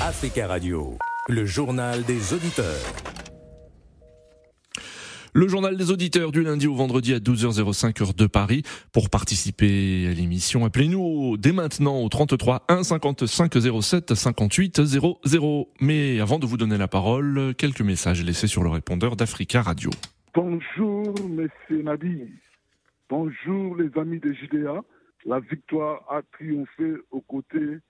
Africa Radio, le journal des auditeurs. Le journal des auditeurs du lundi au vendredi à 12h05 heure de Paris. Pour participer à l'émission, appelez-nous dès maintenant au 33 1 55 07 58 00. Mais avant de vous donner la parole, quelques messages laissés sur le répondeur d'Africa Radio. Bonjour, messieurs Nadi. Bonjour, les amis de Judéa. La victoire a triomphé aux côtés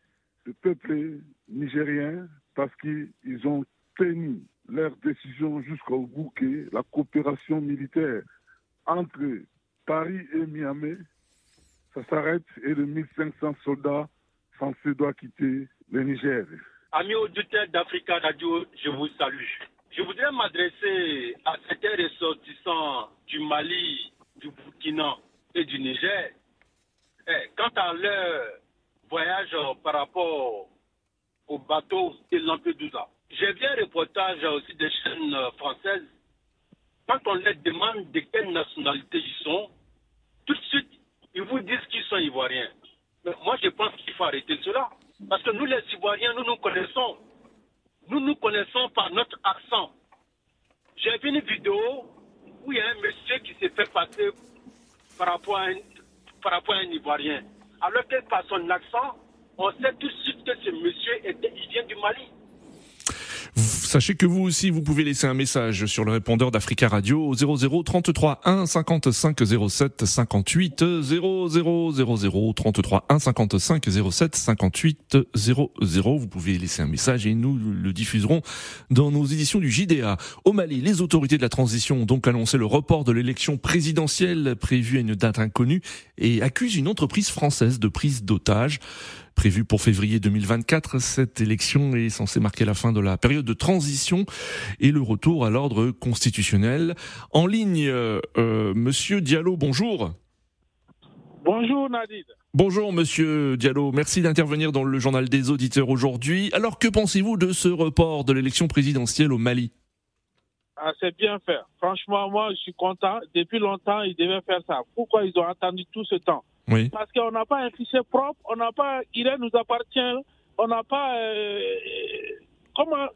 du peuple nigérien parce qu'ils ont tenu leur décision jusqu'au bout que la coopération militaire entre Paris et Miami, ça s'arrête et les 1500 soldats français doivent quitter le Niger. Amis auditeurs d'Africa Radio, je vous salue. Je voudrais m'adresser à certains ressortissants du Mali, du Burkina et du Niger. Eh, quant à leur voyage par rapport au bateau de Lampedusa, j'ai vu un reportage aussi des chaînes françaises. Quand on leur demande de quelle nationalité ils sont, tout de suite, ils vous disent qu'ils sont ivoiriens. Mais moi, je pense qu'il faut arrêter cela. Parce que nous, les Ivoiriens, nous nous connaissons. Nous nous connaissons par notre accent. J'ai vu une vidéo où il y a un monsieur qui s'est fait passer par rapport à un, par rapport à un Ivoirien. Alors que par son accent, on sait tout de suite que ce monsieur, était, il vient du Mali. Sachez que vous aussi, vous pouvez laisser un message sur le répondeur d'Africa Radio au 00 33 1 55 07 58 00 00 33 1 55 07 58 00. Vous pouvez laisser un message et nous le diffuserons dans nos éditions du JDA. Au Mali, les autorités de la transition ont donc annoncé le report de l'élection présidentielle prévue à une date inconnue et accusent une entreprise française de prise d'otage. Prévue pour février 2024, cette élection est censée marquer la fin de la période de transition et le retour à l'ordre constitutionnel. En ligne, euh, euh, Monsieur Diallo, bonjour. Bonjour Nadine. Bonjour Monsieur Diallo, merci d'intervenir dans le journal des auditeurs aujourd'hui. Alors que pensez-vous de ce report de l'élection présidentielle au Mali? Ah, c'est bien fait. Franchement, moi, je suis content. Depuis longtemps, ils devaient faire ça. Pourquoi ils ont attendu tout ce temps? Oui. Parce qu'on n'a pas un fichier propre, on n'a pas, il nous appartient, on n'a pas, euh, comment,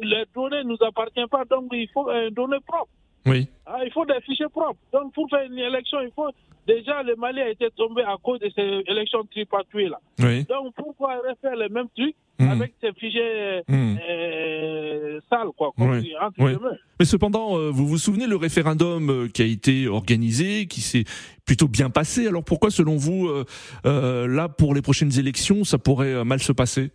les données nous appartiennent pas, donc il faut un données propre. Oui. Ah, il faut des fichiers propres. Donc pour faire une élection, il faut, déjà le Mali a été tombé à cause de ces élections tripatuées là. Oui. Donc pourquoi refaire les mêmes trucs Hmm. avec ces fichiers Hmm. euh, sales, quoi, comme Oui. dit, entre Oui. guillemets. Mais cependant, euh, vous vous souvenez le référendum euh, qui a été organisé, qui s'est plutôt bien passé. Alors pourquoi, selon vous, euh, euh, là pour les prochaines élections, ça pourrait mal se passer?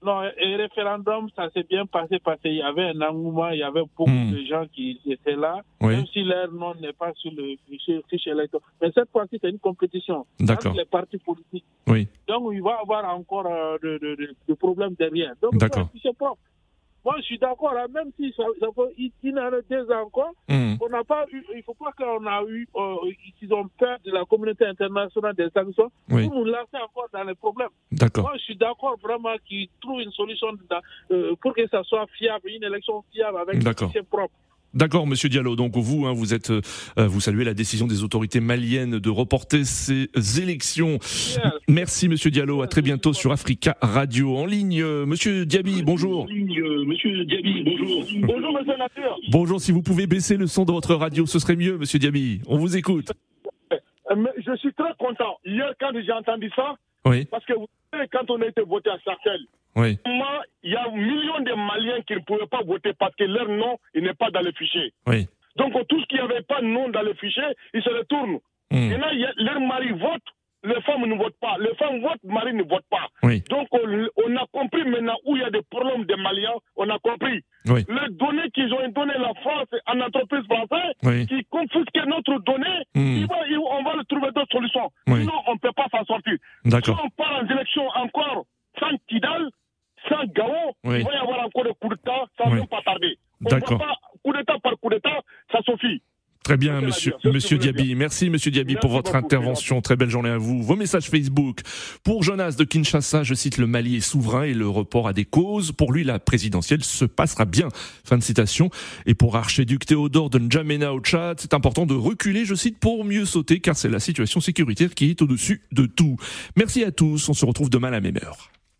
Non, et référendum, ça s'est bien passé parce qu'il y avait un engouement, il y avait beaucoup Hmm. de gens qui étaient là, Oui. même si leur nom n'est pas sur le fichier, électoral. Mais cette fois-ci, c'est une compétition entre les partis politiques. Oui. Donc, il va y avoir encore euh, de, de, de- de problèmes derrière. Donc, fichier propre. Moi, je suis d'accord, hein, même si ça, ça fait une année, deux ans encore, Hmm. on n'a pas eu, il faut pas qu'on a eu, euh, qu'ils ont peur de la communauté internationale des sanctions Oui. pour nous lancer encore dans les problèmes. Moi, je suis d'accord vraiment qu'ils trouvent une solution euh, pour que ça soit fiable, une élection fiable avec un fichier propre. D'accord, Monsieur Diallo. Donc vous, hein, vous êtes, euh, vous saluez la décision des autorités maliennes de reporter ces élections. Merci, Monsieur Diallo. À très bientôt sur Africa Radio. En ligne, euh, Monsieur Diaby, bonjour. Monsieur Diaby, bonjour. Bonjour, monsieur Nature. Bonjour. Si vous pouvez baisser le son de votre radio, ce serait mieux, Monsieur Diaby. On vous écoute. Euh, je suis très content. Hier, quand j'ai entendu ça, Oui, parce que vous savez, quand on a été voté à Sarcelles, oui, moi, il y a millions de Maliens qui ne pouvaient pas voter parce que leur nom n'est pas dans le fichier. oui. Donc, tout ce qui n'avait pas de nom dans le fichier, ils se retournent. Hmm. Et là, leur mari vote, les femmes ne votent pas. Les femmes votent, mari ne vote pas. Oui, Donc, on, on a compris maintenant où il y a des problèmes des Maliens. On a compris. oui, Les données qu'ils ont données la France en entreprise française, oui. qui confisquent notre donnée, il va- on va trouver d'autres solutions. Sinon, on ne peut pas s'en sortir. Si on part en élection encore Oui. il va y avoir encore des coups d'État, ça ne Oui. pas tarder. D'accord. coup d'État par coup d'État, ça suffit. Très bien, monsieur, monsieur Diaby. Merci, monsieur Diaby, pour votre intervention. Très belle journée à vous. Vos messages Facebook. Pour Jonas de Kinshasa, je cite le Mali est souverain et le report a des causes. Pour lui, la présidentielle se passera bien. Fin de citation. Et pour archiduc Théodore de N'Djamena au Tchad, c'est important de reculer, je cite, pour mieux sauter, car c'est la situation sécuritaire qui est au-dessus de tout. Merci à tous. On se retrouve demain à la même heure.